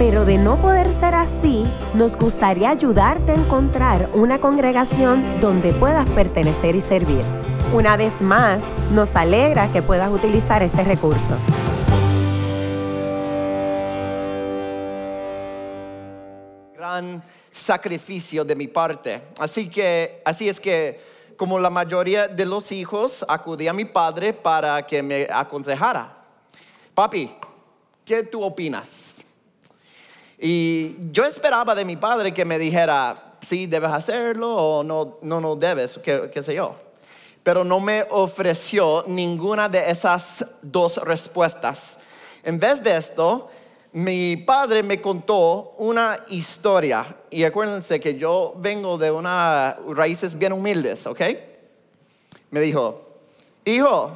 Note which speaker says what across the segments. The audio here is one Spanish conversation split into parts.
Speaker 1: pero de no poder ser así, nos gustaría ayudarte a encontrar una congregación donde puedas pertenecer y servir. Una vez más, nos alegra que puedas utilizar este recurso.
Speaker 2: Gran sacrificio de mi parte. Así que, así es que como la mayoría de los hijos, acudí a mi padre para que me aconsejara. Papi, ¿qué tú opinas? Y yo esperaba de mi padre que me dijera, sí, debes hacerlo o no, no, no debes, qué, qué sé yo. Pero no me ofreció ninguna de esas dos respuestas. En vez de esto, mi padre me contó una historia. Y acuérdense que yo vengo de unas raíces bien humildes, ¿ok? Me dijo, hijo,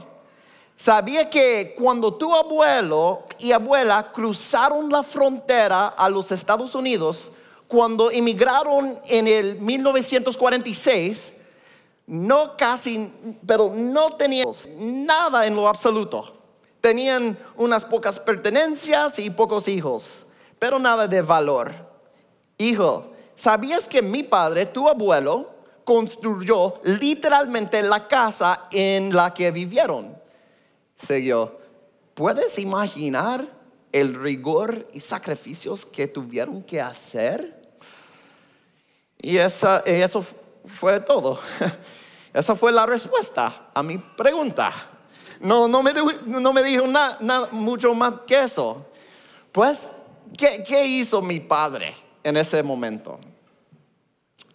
Speaker 2: ¿sabía que cuando tu abuelo y abuela cruzaron la frontera a los Estados Unidos, cuando emigraron en el 1946, no casi, pero no tenían nada en lo absoluto? Tenían unas pocas pertenencias y pocos hijos, pero nada de valor. Hijo, ¿sabías que mi padre, tu abuelo, construyó literalmente la casa en la que vivieron? Siguió, ¿puedes imaginar el rigor y sacrificios que tuvieron que hacer? Y esa, eso fue todo. Esa fue la respuesta a mi pregunta. No, no, me, no me dijo nada, mucho más que eso. Pues, ¿qué, ¿qué hizo mi padre en ese momento?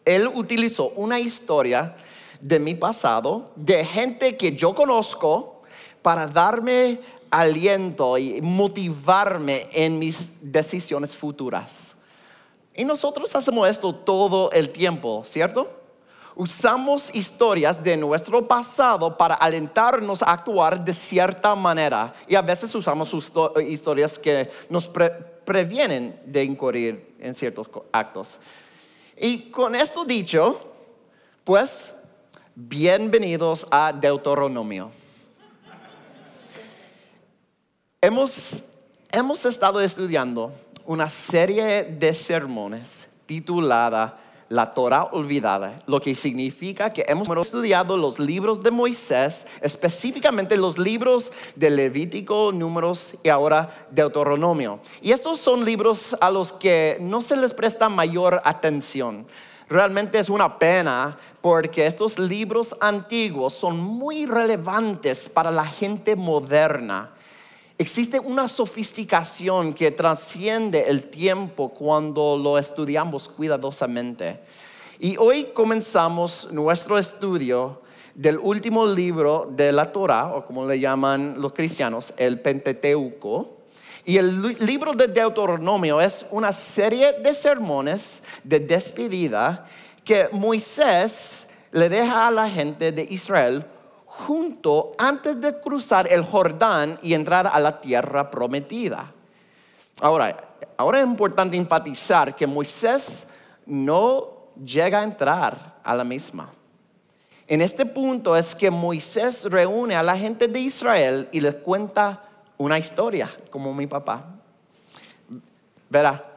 Speaker 2: Él utilizó una historia de mi pasado, de gente que yo conozco, para darme aliento y motivarme en mis decisiones futuras. Y nosotros hacemos esto todo el tiempo, ¿cierto? usamos historias de nuestro pasado para alentarnos a actuar de cierta manera. Y a veces usamos historias que nos previenen de incurrir en ciertos actos. Y con esto dicho, pues, bienvenidos a Deuteronomio. Hemos, hemos estado estudiando una serie de sermones titulada la Torah olvidada, lo que significa que hemos estudiado los libros de Moisés, específicamente los libros de Levítico, Números y ahora Deuteronomio. Y estos son libros a los que no se les presta mayor atención. Realmente es una pena porque estos libros antiguos son muy relevantes para la gente moderna Existe una sofisticación que trasciende el tiempo cuando lo estudiamos cuidadosamente. Y hoy comenzamos nuestro estudio del último libro de la Torah, o como le llaman los cristianos, el Pentateuco. Y el libro de Deuteronomio es una serie de sermones de despedida que Moisés le deja a la gente de Israel junto antes de cruzar el Jordán y entrar a la tierra prometida. Ahora, ahora es importante enfatizar que Moisés no llega a entrar a la misma. En este punto es que Moisés reúne a la gente de Israel y les cuenta una historia, como mi papá. Verá,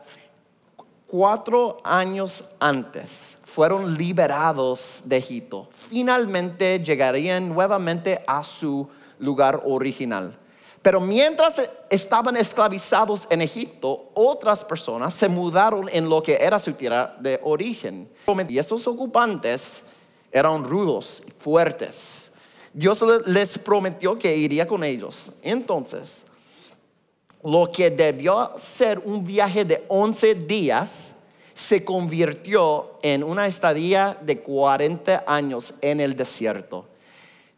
Speaker 2: cuatro años antes fueron liberados de Egipto. Finalmente llegarían nuevamente a su lugar original. Pero mientras estaban esclavizados en Egipto, otras personas se mudaron en lo que era su tierra de origen. Y esos ocupantes eran rudos, fuertes. Dios les prometió que iría con ellos. Entonces, lo que debió ser un viaje de 11 días, se convirtió en una estadía de 40 años en el desierto.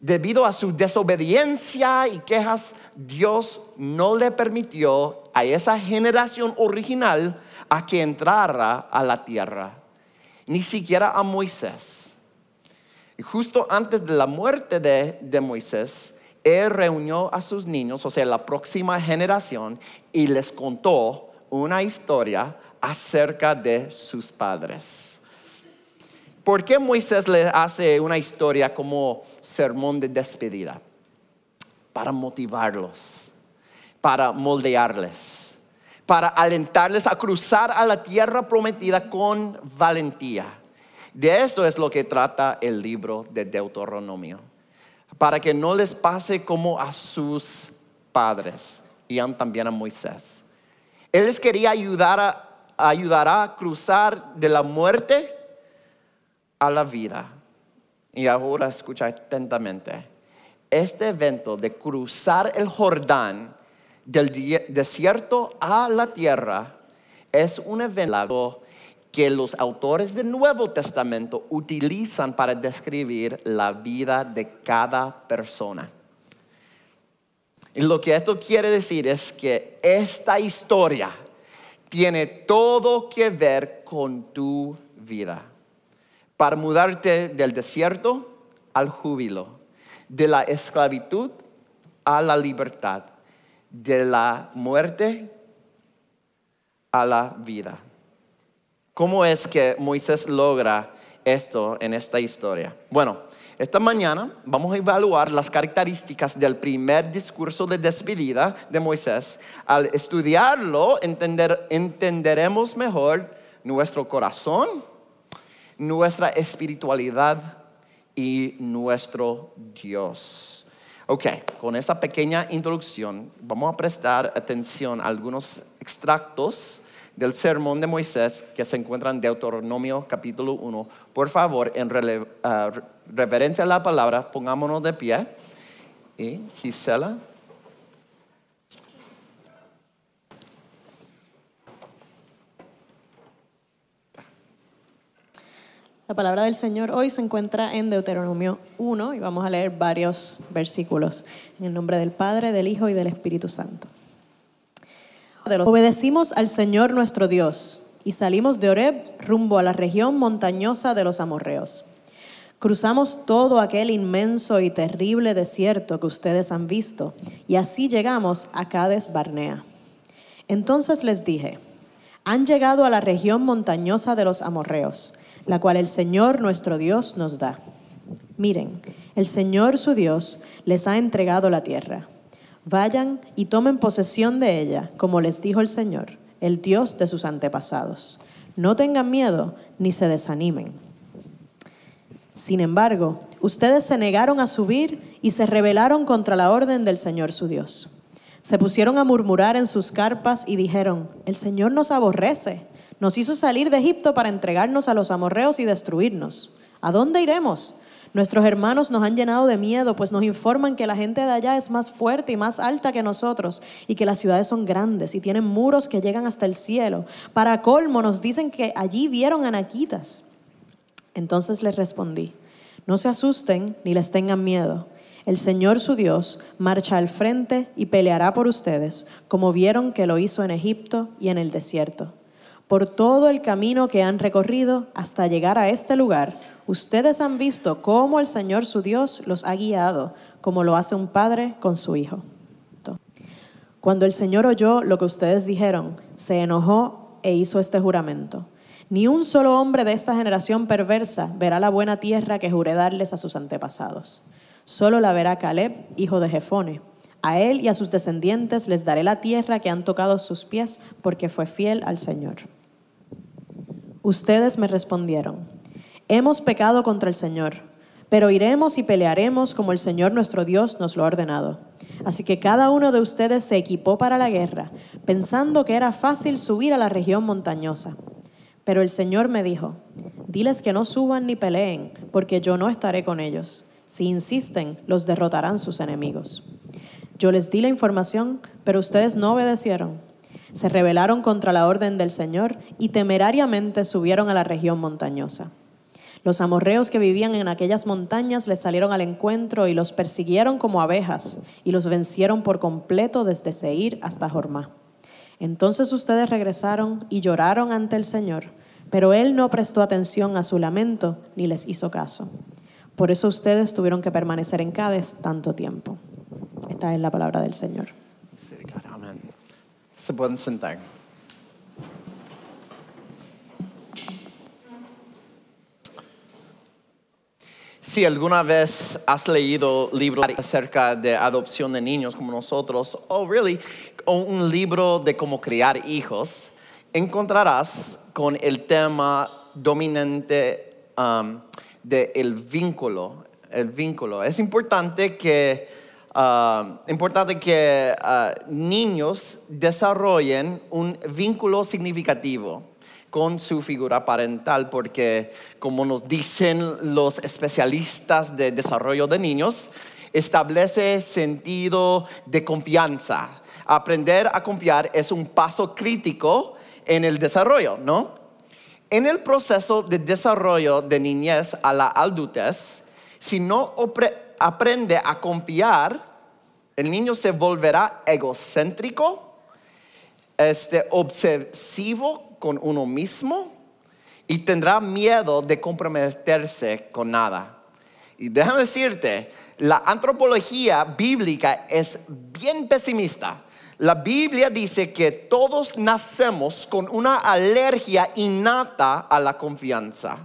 Speaker 2: Debido a su desobediencia y quejas, Dios no le permitió a esa generación original a que entrara a la tierra, ni siquiera a Moisés. Justo antes de la muerte de, de Moisés, él reunió a sus niños, o sea, la próxima generación, y les contó una historia acerca de sus padres. ¿Por qué Moisés le hace una historia como sermón de despedida? Para motivarlos, para moldearles, para alentarles a cruzar a la tierra prometida con valentía. De eso es lo que trata el libro de Deuteronomio, para que no les pase como a sus padres y también a Moisés. Él les quería ayudar a, a cruzar de la muerte a la vida. Y ahora escucha atentamente. Este evento de cruzar el Jordán del desierto a la tierra es un evento que los autores del Nuevo Testamento utilizan para describir la vida de cada persona. Y lo que esto quiere decir es que esta historia tiene todo que ver con tu vida para mudarte del desierto al júbilo, de la esclavitud a la libertad, de la muerte a la vida. ¿Cómo es que Moisés logra esto en esta historia? Bueno, esta mañana vamos a evaluar las características del primer discurso de despedida de Moisés. Al estudiarlo, entenderemos mejor nuestro corazón, nuestra espiritualidad y nuestro Dios. Ok, con esa pequeña introducción vamos a prestar atención a algunos extractos del sermón de Moisés que se encuentra en Deuteronomio capítulo 1. Por favor, en ah, reverencia a la palabra, pongámonos de pie. Y Gisela.
Speaker 3: La palabra del Señor hoy se encuentra en Deuteronomio 1 y vamos a leer varios versículos en el nombre del Padre, del Hijo y del Espíritu Santo. Obedecimos al Señor nuestro Dios y salimos de Oreb rumbo a la región montañosa de los amorreos. Cruzamos todo aquel inmenso y terrible desierto que ustedes han visto y así llegamos a Cades Barnea. Entonces les dije, han llegado a la región montañosa de los amorreos la cual el Señor nuestro Dios nos da. Miren, el Señor su Dios les ha entregado la tierra. Vayan y tomen posesión de ella, como les dijo el Señor, el Dios de sus antepasados. No tengan miedo ni se desanimen. Sin embargo, ustedes se negaron a subir y se rebelaron contra la orden del Señor su Dios. Se pusieron a murmurar en sus carpas y dijeron, el Señor nos aborrece nos hizo salir de Egipto para entregarnos a los amorreos y destruirnos. ¿A dónde iremos? Nuestros hermanos nos han llenado de miedo, pues nos informan que la gente de allá es más fuerte y más alta que nosotros y que las ciudades son grandes y tienen muros que llegan hasta el cielo. Para colmo nos dicen que allí vieron anaquitas. Entonces les respondí, no se asusten ni les tengan miedo. El Señor su Dios marcha al frente y peleará por ustedes, como vieron que lo hizo en Egipto y en el desierto. Por todo el camino que han recorrido hasta llegar a este lugar, ustedes han visto cómo el Señor su Dios los ha guiado, como lo hace un padre con su hijo. Cuando el Señor oyó lo que ustedes dijeron, se enojó e hizo este juramento. Ni un solo hombre de esta generación perversa verá la buena tierra que juré darles a sus antepasados. Solo la verá Caleb, hijo de Jefone. A él y a sus descendientes les daré la tierra que han tocado sus pies, porque fue fiel al Señor. Ustedes me respondieron, hemos pecado contra el Señor, pero iremos y pelearemos como el Señor nuestro Dios nos lo ha ordenado. Así que cada uno de ustedes se equipó para la guerra, pensando que era fácil subir a la región montañosa. Pero el Señor me dijo, diles que no suban ni peleen, porque yo no estaré con ellos. Si insisten, los derrotarán sus enemigos. Yo les di la información, pero ustedes no obedecieron se rebelaron contra la orden del Señor y temerariamente subieron a la región montañosa. Los amorreos que vivían en aquellas montañas les salieron al encuentro y los persiguieron como abejas y los vencieron por completo desde Seir hasta Jormá. Entonces ustedes regresaron y lloraron ante el Señor, pero Él no prestó atención a su lamento ni les hizo caso. Por eso ustedes tuvieron que permanecer en Cádiz tanto tiempo. Esta es la palabra del Señor.
Speaker 2: Amén. Se pueden sentar. Si alguna vez has leído libros acerca de adopción de niños como nosotros, o really, un libro de cómo criar hijos, encontrarás con el tema dominante um, del vínculo. El vínculo. Es importante que, uh, importante que uh, niños desarrollen un vínculo significativo con su figura parental, porque como nos dicen los especialistas de desarrollo de niños, establece sentido de confianza. Aprender a confiar es un paso crítico en el desarrollo, ¿no? En el proceso de desarrollo de niñez a la adultez, si no aprende a confiar, el niño se volverá egocéntrico, este, obsesivo con uno mismo y tendrá miedo de comprometerse con nada. Y déjame decirte, la antropología bíblica es bien pesimista. La Biblia dice que todos nacemos con una alergia innata a la confianza.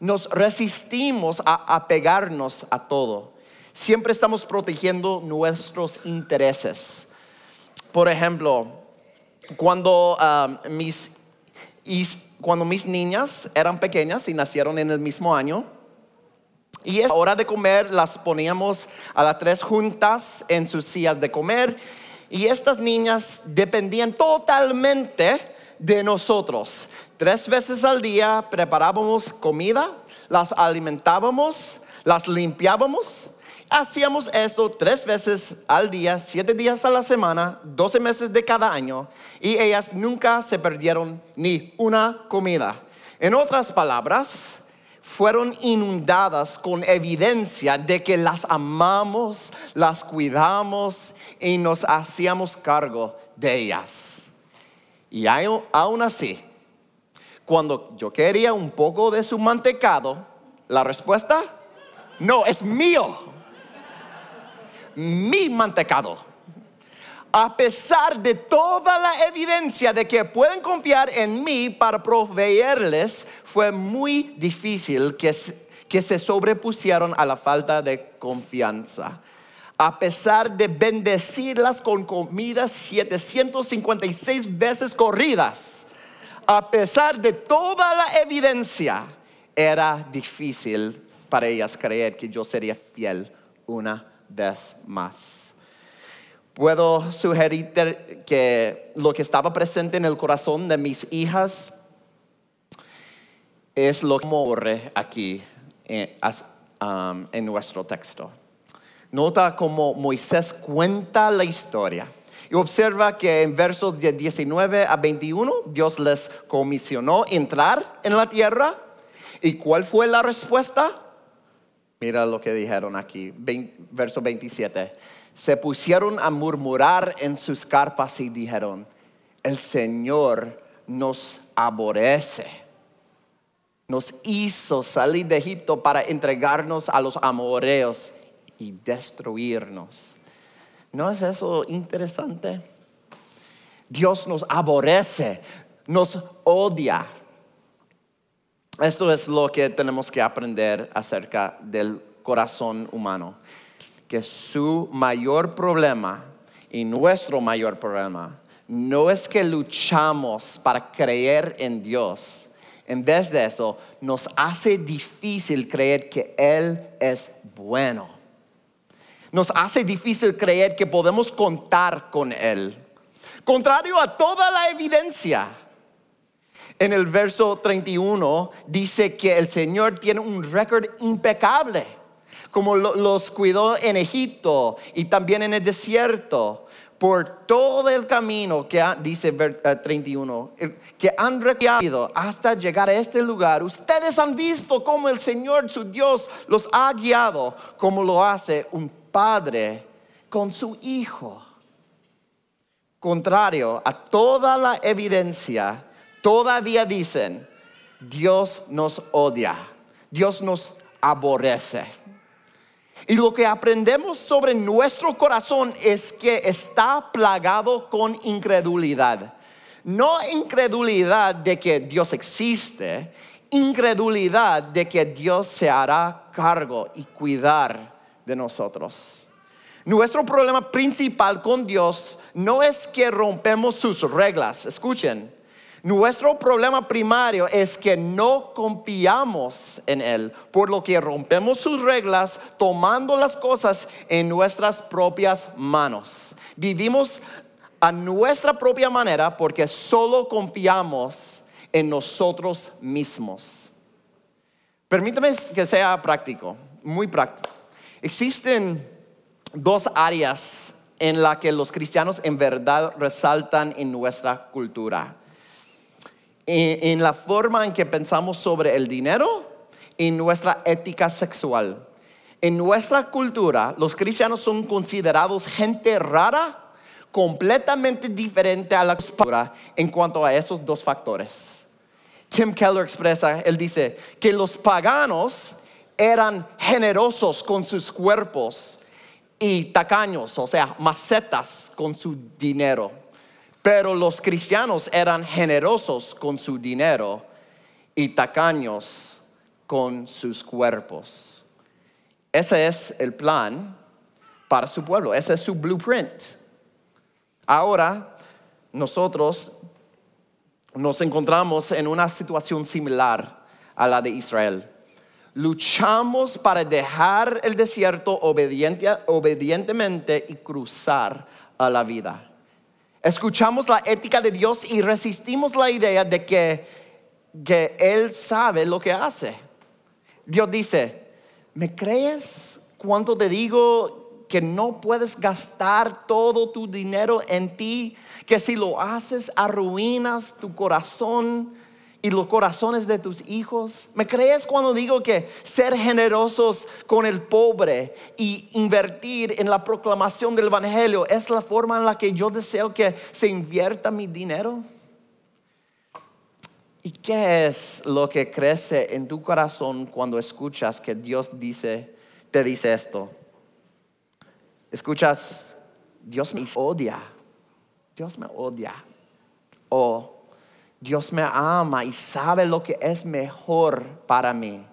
Speaker 2: Nos resistimos a apegarnos a todo. Siempre estamos protegiendo nuestros intereses. Por ejemplo, cuando, ah, mis, cuando mis niñas eran pequeñas y nacieron en el mismo año, y a hora de comer las poníamos a las tres juntas en sus sillas de comer y estas niñas dependían totalmente de nosotros. Tres veces al día preparábamos comida, las alimentábamos, las limpiábamos. Hacíamos esto tres veces al día, siete días a la semana, doce meses de cada año, y ellas nunca se perdieron ni una comida. En otras palabras, fueron inundadas con evidencia de que las amamos, las cuidamos y nos hacíamos cargo de ellas. Y aún así, cuando yo quería un poco de su mantecado, la respuesta, no, es mío. Mi mantecado a pesar de toda la evidencia de que pueden confiar en mí para proveerles, fue muy difícil que, que se sobrepusieron a la falta de confianza. A pesar de bendecirlas con comida 756 veces corridas, a pesar de toda la evidencia, era difícil para ellas creer que yo sería fiel una vez más puedo sugerirte que lo que estaba presente en el corazón de mis hijas es lo que ocurre aquí en, eh, um, en nuestro texto. Nota cómo Moisés cuenta la historia y observa que en versos de 19 a 21 Dios les comisionó entrar en la tierra. ¿Y cuál fue la respuesta? Mira lo que dijeron aquí, verso 27 se pusieron a murmurar en sus carpas y dijeron, el Señor nos aborrece. Nos hizo salir de Egipto para entregarnos a los amoreos y destruirnos. ¿No es eso interesante? Dios nos aborrece, nos odia. Esto es lo que tenemos que aprender acerca del corazón humano que su mayor problema y nuestro mayor problema no es que luchamos para creer en Dios. En vez de eso, nos hace difícil creer que Él es bueno. Nos hace difícil creer que podemos contar con Él. Contrario a toda la evidencia. En el verso 31 dice que el Señor tiene un récord impecable como los cuidó en Egipto y también en el desierto, por todo el camino que dice 31, eh, que han recorrido hasta llegar a este lugar. Ustedes han visto cómo el Señor, su Dios, los ha guiado, como lo hace un padre con su hijo. Contrario a toda la evidencia, todavía dicen, Dios nos odia, Dios nos aborrece. Y lo que aprendemos sobre nuestro corazón es que está plagado con incredulidad. No incredulidad de que Dios existe, incredulidad de que Dios se hará cargo y cuidar de nosotros. Nuestro problema principal con Dios no es que rompemos sus reglas, escuchen, nuestro problema primario es que no confiamos en Él, por lo que rompemos sus reglas tomando las cosas en nuestras propias manos. Vivimos a nuestra propia manera porque solo confiamos en nosotros mismos. Permítame que sea práctico, muy práctico. Existen dos áreas en las que los cristianos en verdad resaltan en nuestra cultura. En, la forma en que pensamos sobre el dinero y nuestra ética sexual. En nuestra cultura, los cristianos son considerados gente rara, completamente diferente a la cultura en cuanto a esos dos factores. Tim Keller expresa, él dice, que los paganos eran generosos con sus cuerpos y tacaños, o sea, macetas con su dinero. Pero los cristianos eran generosos con su dinero y tacaños con sus cuerpos. Ese es el plan para su pueblo, ese es su blueprint. Ahora nosotros nos encontramos en una situación similar a la de Israel. Luchamos para dejar el desierto obedientemente y cruzar a la vida. Escuchamos la ética de Dios y resistimos la idea de que, que Él sabe lo que hace. Dios dice, ¿me crees cuando te digo que no puedes gastar todo tu dinero en ti? Que si lo haces arruinas tu corazón y los corazones de tus hijos? ¿Me crees cuando digo que ser generosos con el pobre y invertir en la proclamación del Evangelio es la forma en la que yo deseo que se invierta mi dinero? ¿Y qué es lo que crece en tu corazón cuando escuchas que Dios dice, te dice esto? Escuchas, Dios me odia, Dios me odia. O Dios me ama y sabe lo que es mejor para mí.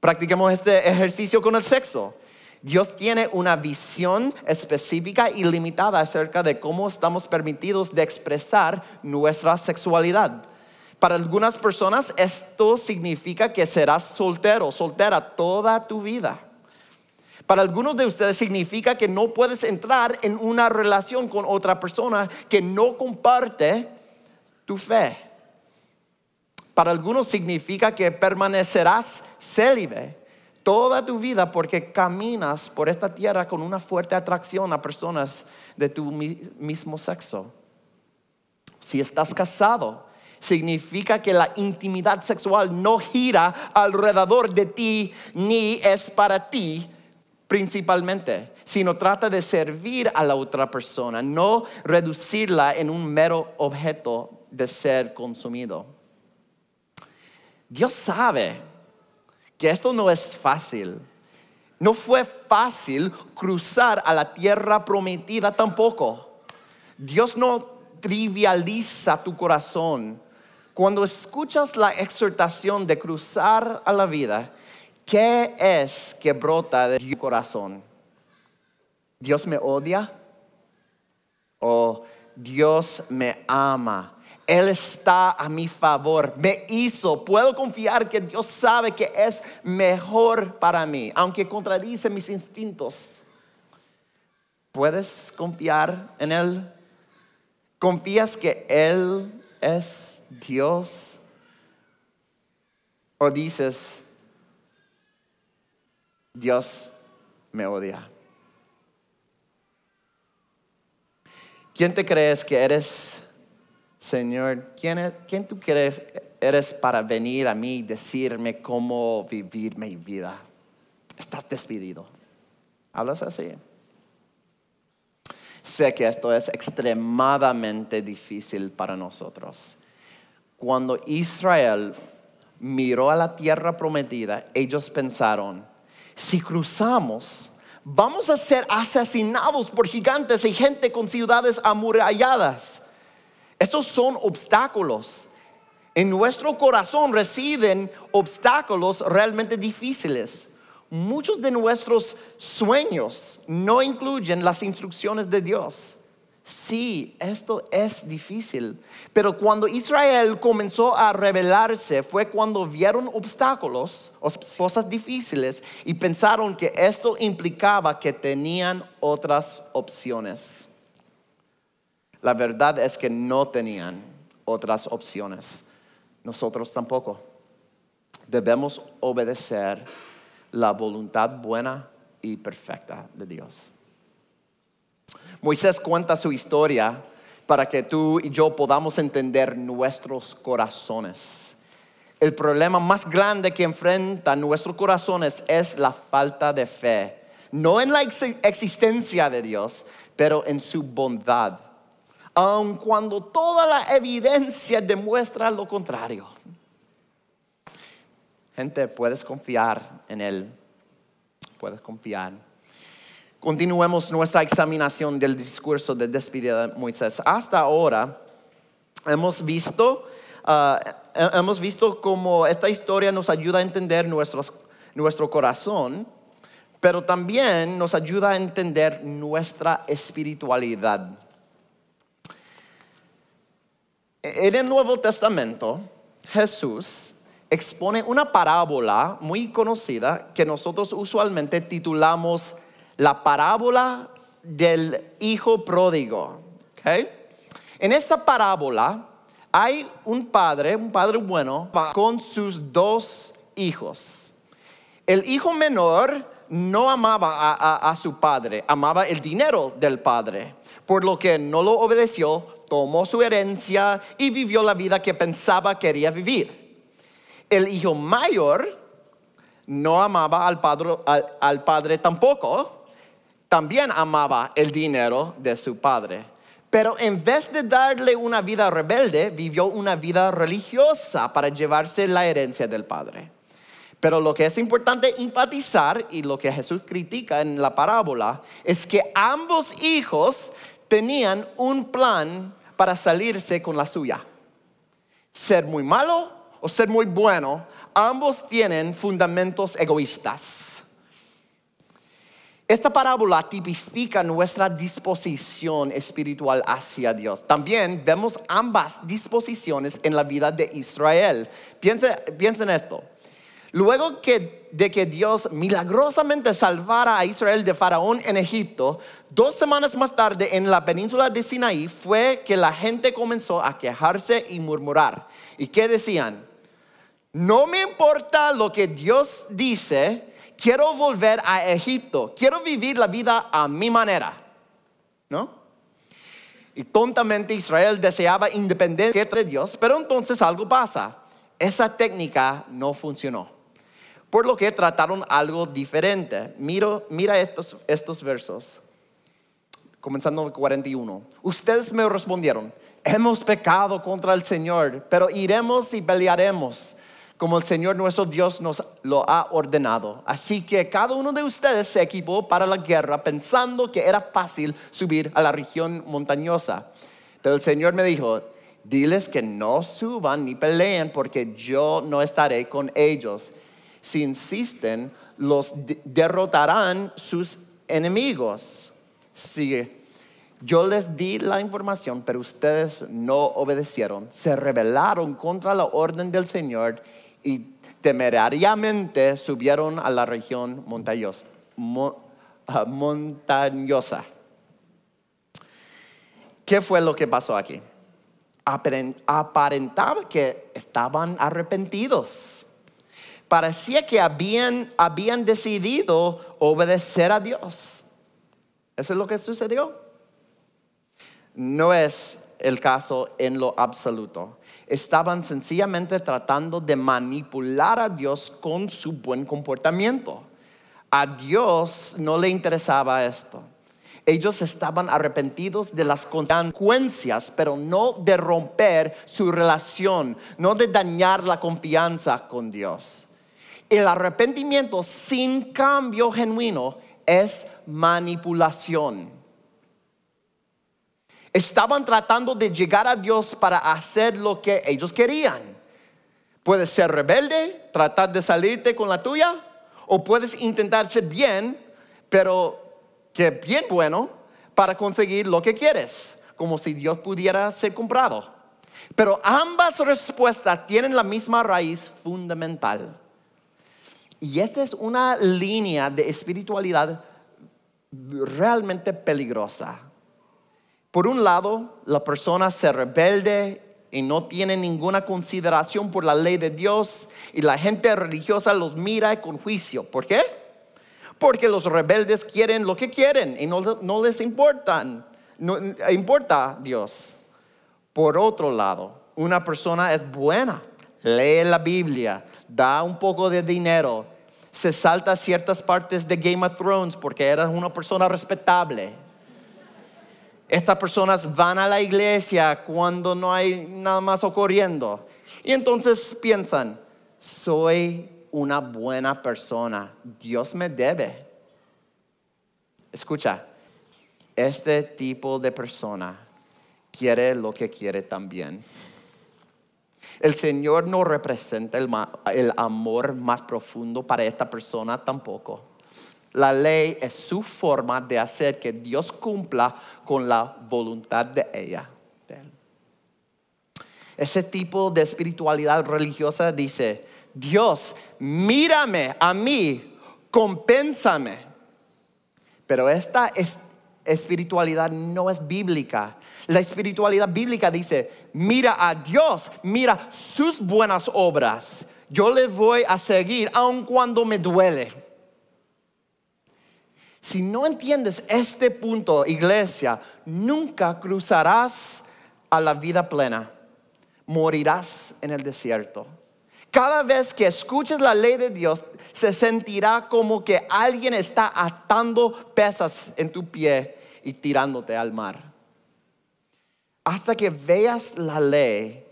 Speaker 2: Practiquemos este ejercicio con el sexo. Dios tiene una visión específica y limitada acerca de cómo estamos permitidos de expresar nuestra sexualidad. Para algunas personas esto significa que serás soltero, soltera toda tu vida. Para algunos de ustedes significa que no puedes entrar en una relación con otra persona que no comparte tu fe. Para algunos significa que permanecerás célibe toda tu vida porque caminas por esta tierra con una fuerte atracción a personas de tu mismo sexo. Si estás casado, significa que la intimidad sexual no gira alrededor de ti ni es para ti principalmente, sino trata de servir a la otra persona, no reducirla en un mero objeto de ser consumido. Dios sabe que esto no es fácil. No fue fácil cruzar a la tierra prometida tampoco. Dios no trivializa tu corazón. Cuando escuchas la exhortación de cruzar a la vida, ¿Qué es que brota de tu corazón? ¿Dios me odia? ¿O Dios me ama? Él está a mi favor, me hizo. Puedo confiar que Dios sabe que es mejor para mí, aunque contradice mis instintos. ¿Puedes confiar en Él? ¿Confías que Él es Dios? ¿O dices, Dios me odia. ¿Quién te crees que eres, Señor? ¿Quién, ¿Quién, tú crees eres para venir a mí y decirme cómo vivir mi vida? Estás despedido. ¿Hablas así? Sé que esto es extremadamente difícil para nosotros. Cuando Israel miró a la tierra prometida, ellos pensaron, si cruzamos, vamos a ser asesinados por gigantes y gente con ciudades amuralladas. Estos son obstáculos. En nuestro corazón residen obstáculos realmente difíciles. Muchos de nuestros sueños no incluyen las instrucciones de Dios. Sí, esto es difícil, pero cuando Israel comenzó a rebelarse fue cuando vieron obstáculos o cosas difíciles y pensaron que esto implicaba que tenían otras opciones. La verdad es que no tenían otras opciones. Nosotros tampoco. Debemos obedecer la voluntad buena y perfecta de Dios. Moisés cuenta su historia para que tú y yo podamos entender nuestros corazones. El problema más grande que enfrentan nuestros corazones es la falta de fe, no en la existencia de Dios, pero en su bondad, aun cuando toda la evidencia demuestra lo contrario. Gente, puedes confiar en Él, puedes confiar Continuemos nuestra examinación del discurso de despedida de Moisés. Hasta ahora hemos visto, uh, hemos visto cómo esta historia nos ayuda a entender nuestro corazón, pero también nos ayuda a entender nuestra espiritualidad. En el Nuevo Testamento, Jesús expone una parábola muy conocida que nosotros usualmente titulamos la parábola del hijo pródigo. En esta parábola hay un padre, un padre bueno, con sus dos hijos. El hijo menor no amaba a, su padre, amaba el dinero del padre, por lo que no lo obedeció, tomó su herencia y vivió la vida que pensaba quería vivir. El hijo mayor no amaba al padre, al padre tampoco, también amaba el dinero de su padre. Pero en vez de darle una vida rebelde, vivió una vida religiosa para llevarse la herencia del padre. Pero lo que es importante enfatizar y lo que Jesús critica en la parábola es que ambos hijos tenían un plan para salirse con la suya. Ser muy malo o ser muy bueno, ambos tienen fundamentos egoístas. Esta parábola tipifica nuestra disposición espiritual hacia Dios. También vemos ambas disposiciones en la vida de Israel. Piensen, en esto. Luego que, de que Dios milagrosamente salvara a Israel de Faraón en Egipto, dos semanas más tarde en la península de Sinaí fue que la gente comenzó a quejarse y murmurar. ¿Y qué decían? No me importa lo que Dios dice, quiero volver a Egipto, quiero vivir la vida a mi manera, ¿no? Y tontamente Israel deseaba independencia de Dios, pero entonces algo pasa. Esa técnica no funcionó. Por lo que trataron algo diferente. mira estos, estos versos, comenzando en 41. Ustedes me respondieron, hemos pecado contra el Señor, pero iremos y pelearemos como el Señor nuestro Dios nos lo ha ordenado. Así que cada uno de ustedes se equipó para la guerra pensando que era fácil subir a la región montañosa. Pero el Señor me dijo, diles que no suban ni peleen porque yo no estaré con ellos. Si insisten, los derrotarán sus enemigos. Sí, yo les di la información, pero ustedes no obedecieron, se rebelaron contra la orden del Señor y temerariamente subieron a la región montañosa. Ah, montañosa. ¿Qué fue lo que pasó aquí? Aparentaba que estaban arrepentidos. Parecía que habían, habían decidido obedecer a Dios. ¿Eso es lo que sucedió? No es el caso en lo absoluto estaban sencillamente tratando de manipular a Dios con su buen comportamiento. A Dios no le interesaba esto. Ellos estaban arrepentidos de las consecuencias, pero no de romper su relación, no de dañar la confianza con Dios. El arrepentimiento sin cambio genuino es manipulación. Estaban tratando de llegar a Dios para hacer lo que ellos querían. Puedes ser rebelde, tratar de salirte con la tuya, o puedes intentar ser bien, pero que bien bueno, para conseguir lo que quieres, como si Dios pudiera ser comprado. Pero ambas respuestas tienen la misma raíz fundamental. Y esta es una línea de espiritualidad realmente peligrosa. Por un lado, la persona se rebelde y no tiene ninguna consideración por la ley de Dios y la gente religiosa los mira con juicio. ¿Por qué? Porque los rebeldes quieren lo que quieren y no, les importan, importa Dios. Por otro lado, una persona es buena, lee la Biblia, da un poco de dinero, se salta ciertas partes de Game of Thrones porque era una persona respetable. Estas personas van a la iglesia cuando no hay nada más ocurriendo. Y entonces piensan, soy una buena persona, Dios me debe. Escucha, este tipo de persona quiere lo que quiere también. El Señor no representa el, amor más profundo para esta persona tampoco. La ley es su forma de hacer que Dios cumpla con la voluntad de ella. Ese tipo de espiritualidad religiosa dice, Dios, mírame a mí, compénsame. Pero esta espiritualidad no es bíblica. La espiritualidad bíblica dice, mira a Dios, mira sus buenas obras. Yo le voy a seguir aun cuando me duele. Si no entiendes este punto, iglesia, nunca cruzarás a la vida plena. Morirás en el desierto. Cada vez que escuches la ley de Dios, se sentirá como que alguien está atando pesas en tu pie y tirándote al mar hasta que veas la ley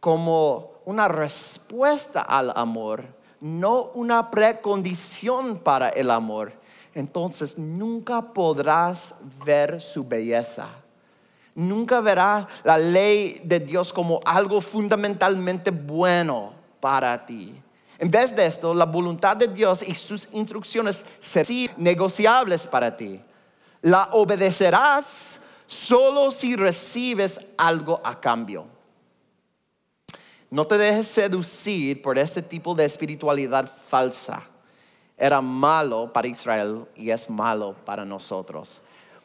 Speaker 2: como una respuesta al amor, no una precondición para el amor, entonces nunca podrás ver su belleza. Nunca verás la ley de Dios como algo fundamentalmente bueno para ti. En vez de esto, la voluntad de Dios y sus instrucciones serán negociables para ti. La obedecerás solo si recibes algo a cambio. No te dejes seducir por este tipo de espiritualidad falsa. Era malo para Israel y es malo para nosotros.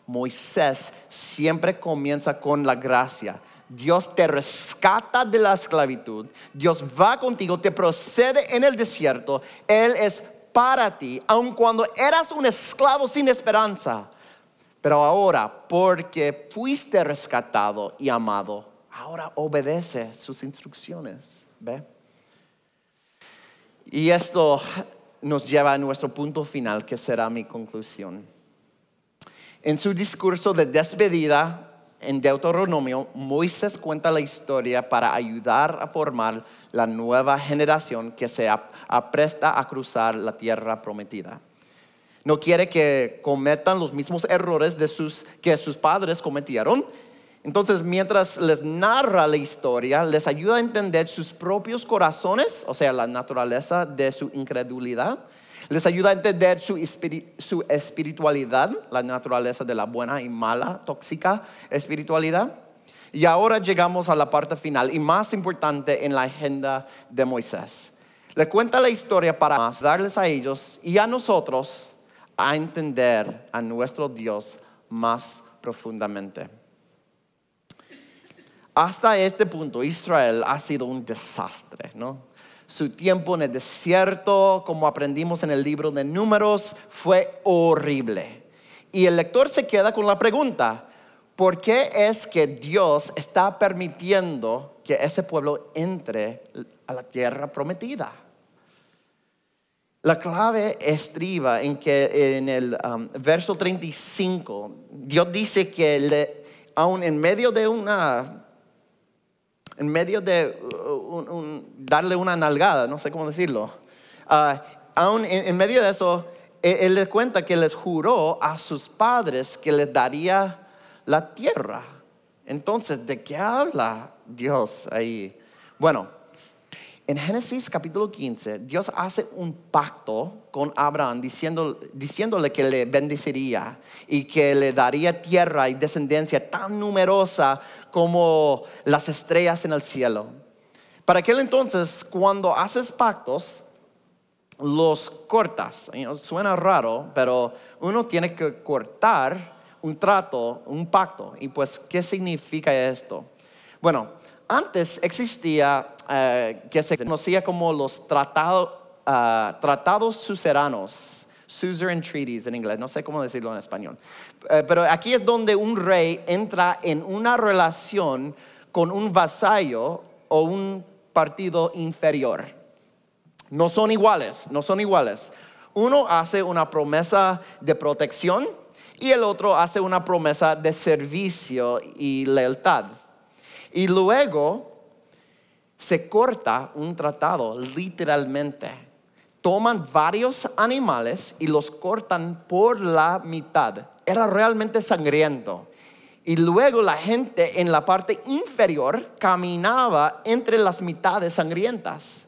Speaker 2: Moisés siempre comienza con la gracia. Dios te rescata de la esclavitud. Dios va contigo, te procede en el desierto. Él es para ti, aun cuando eras un esclavo sin esperanza. Pero ahora, porque fuiste rescatado y amado, ahora obedece sus instrucciones. ¿Ve? Y esto nos lleva a nuestro punto final, que será mi conclusión. En su discurso de despedida en Deuteronomio, Moisés cuenta la historia para ayudar a formar la nueva generación que se apresta a cruzar la tierra prometida. No quiere que cometan los mismos errores que sus padres cometieron. Entonces, mientras les narra la historia, les ayuda a entender sus propios corazones, o sea, la naturaleza de su incredulidad. Les ayuda a entender su, espiritualidad, la naturaleza de la buena y mala, tóxica espiritualidad. Y ahora llegamos a la parte final y más importante en la agenda de Moisés. Le cuenta la historia para darles a ellos y a nosotros a entender a nuestro Dios más profundamente. Hasta este punto Israel ha sido un desastre, ¿no? Su tiempo en el desierto, como aprendimos en el libro de números, fue horrible. Y el lector se queda con la pregunta, ¿por qué es que Dios está permitiendo que ese pueblo entre a la tierra prometida? La clave estriba en que en el um, verso 35, Dios dice que le, en medio de una, en medio de uh, darle una nalgada, no sé cómo decirlo, ah, aún en, medio de eso, él, él les cuenta que les juró a sus padres que les daría la tierra. Entonces, ¿de qué habla Dios ahí? Bueno, en Génesis capítulo 15, Dios hace un pacto con Abraham diciéndole que le bendeciría y que le daría tierra y descendencia tan numerosa como las estrellas en el cielo. Para aquel entonces, cuando haces pactos, los cortas. Suena raro, pero uno tiene que cortar un trato, un pacto. Y pues, ¿qué significa esto? Bueno, antes existía eh, que se conocía como los ah, tratados suzeranos, suzerain treaties en inglés, no sé cómo decirlo en español. Eh, pero aquí es donde un rey entra en una relación con un vasallo o un partido inferior. No son iguales, no son iguales. Uno hace una promesa de protección y el otro hace una promesa de servicio y lealtad. Y luego se corta un tratado, literalmente. Toman varios animales y los cortan por la mitad. Era realmente sangriento. Y luego la gente en la parte inferior caminaba entre las mitades sangrientas.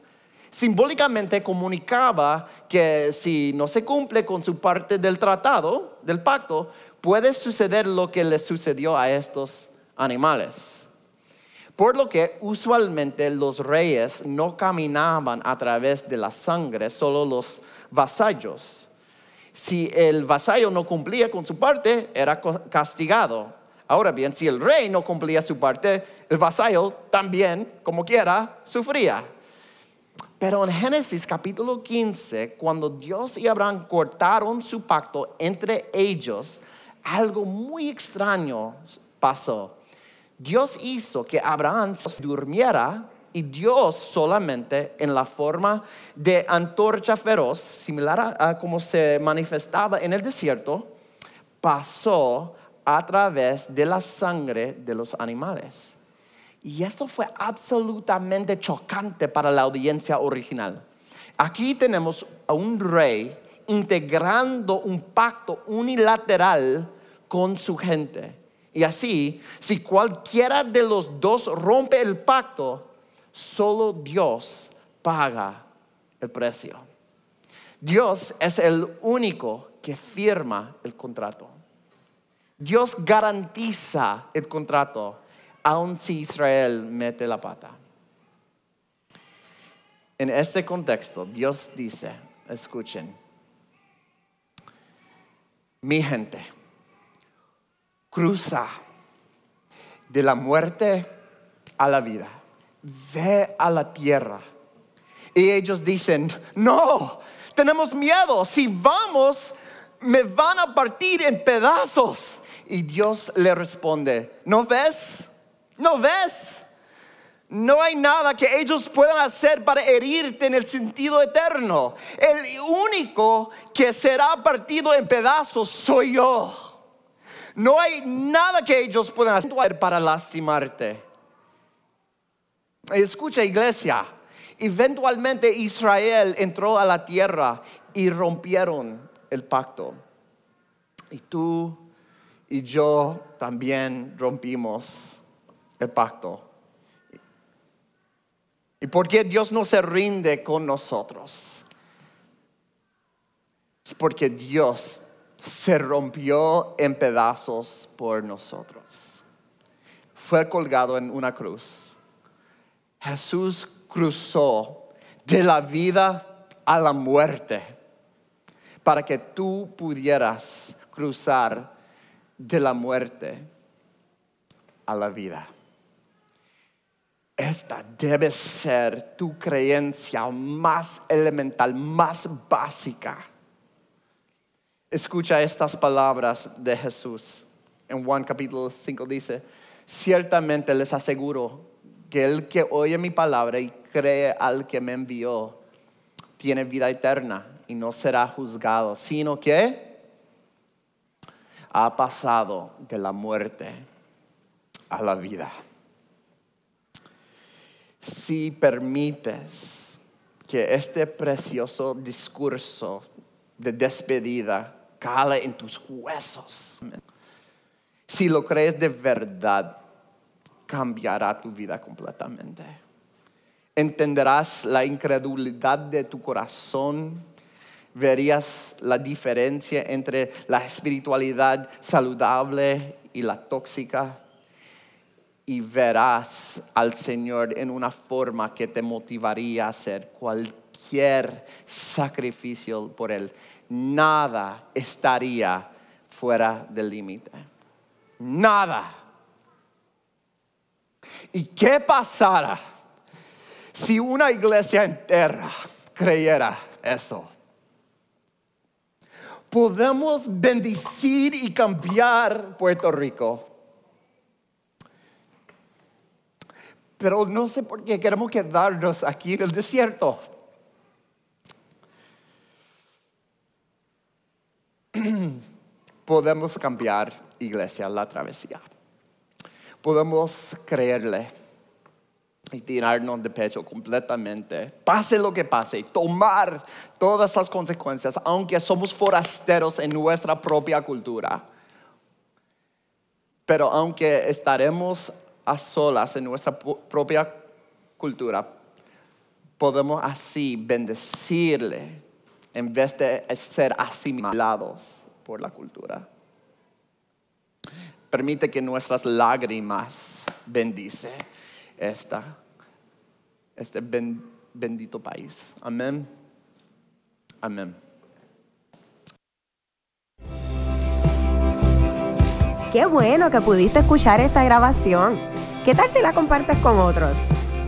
Speaker 2: Simbólicamente comunicaba que si no se cumple con su parte del tratado, del pacto, puede suceder lo que le sucedió a estos animales. Por lo que usualmente los reyes no caminaban a través de la sangre, solo los vasallos. Si el vasallo no cumplía con su parte, era castigado. Ahora bien, si el rey no cumplía su parte, el vasallo también, como quiera, sufría. Pero en Génesis capítulo 15, cuando Dios y Abraham cortaron su pacto entre ellos, algo muy extraño pasó. Dios hizo que Abraham se durmiera y Dios solamente en la forma de antorcha feroz, similar a, como se manifestaba en el desierto, pasó a través de la sangre de los animales. Y esto fue absolutamente chocante para la audiencia original. Aquí tenemos a un rey integrando un pacto unilateral con su gente. Y así, si cualquiera de los dos rompe el pacto, solo Dios paga el precio. Dios es el único que firma el contrato. Dios garantiza el contrato, aun si Israel mete la pata. En este contexto, Dios dice, escuchen, mi gente cruza de la muerte a la vida, ve a la tierra. Y ellos dicen, no, tenemos miedo, si vamos, me van a partir en pedazos. Y Dios le responde, ¿no ves? ¿No ves? No hay nada que ellos puedan hacer para herirte en el sentido eterno. El único que será partido en pedazos soy yo. No hay nada que ellos puedan hacer para lastimarte. Escucha iglesia, eventualmente Israel entró a la tierra y rompieron el pacto. Y tú y yo también rompimos el pacto. ¿Y por qué Dios no se rinde con nosotros? Es porque Dios se rompió en pedazos por nosotros. Fue colgado en una cruz. Jesús cruzó de la vida a la muerte para que tú pudieras cruzar de la muerte a la vida. Esta debe ser tu creencia más elemental, más básica. Escucha estas palabras de Jesús. En Juan capítulo 5 dice, ciertamente les aseguro que el que oye mi palabra y cree al que me envió, tiene vida eterna y no será juzgado, sino que ha pasado de la muerte a la vida. Si permites que este precioso discurso de despedida cale en tus huesos. Si lo crees de verdad, cambiará tu vida completamente. Entenderás la incredulidad de tu corazón, verías la diferencia entre la espiritualidad saludable y la tóxica y verás al Señor en una forma que te motivaría a hacer cualquier sacrificio por Él. Nada estaría fuera del límite. Nada. ¿Y qué pasara si una iglesia entera creyera eso? Podemos bendecir y cambiar Puerto Rico pero no sé por qué queremos quedarnos aquí en el desierto. Podemos cambiar, iglesia, la travesía. Podemos creerle y tirarnos de pecho completamente, pase lo que pase, tomar todas las consecuencias, aunque somos forasteros en nuestra propia cultura. Pero aunque estaremos a solas en nuestra propia cultura, podemos así bendecirle en vez de ser asimilados por la cultura. Permite que nuestras lágrimas bendice este bendito país. Amén. Amén.
Speaker 1: Qué bueno que pudiste escuchar esta grabación. ¿Qué tal si la compartes con otros?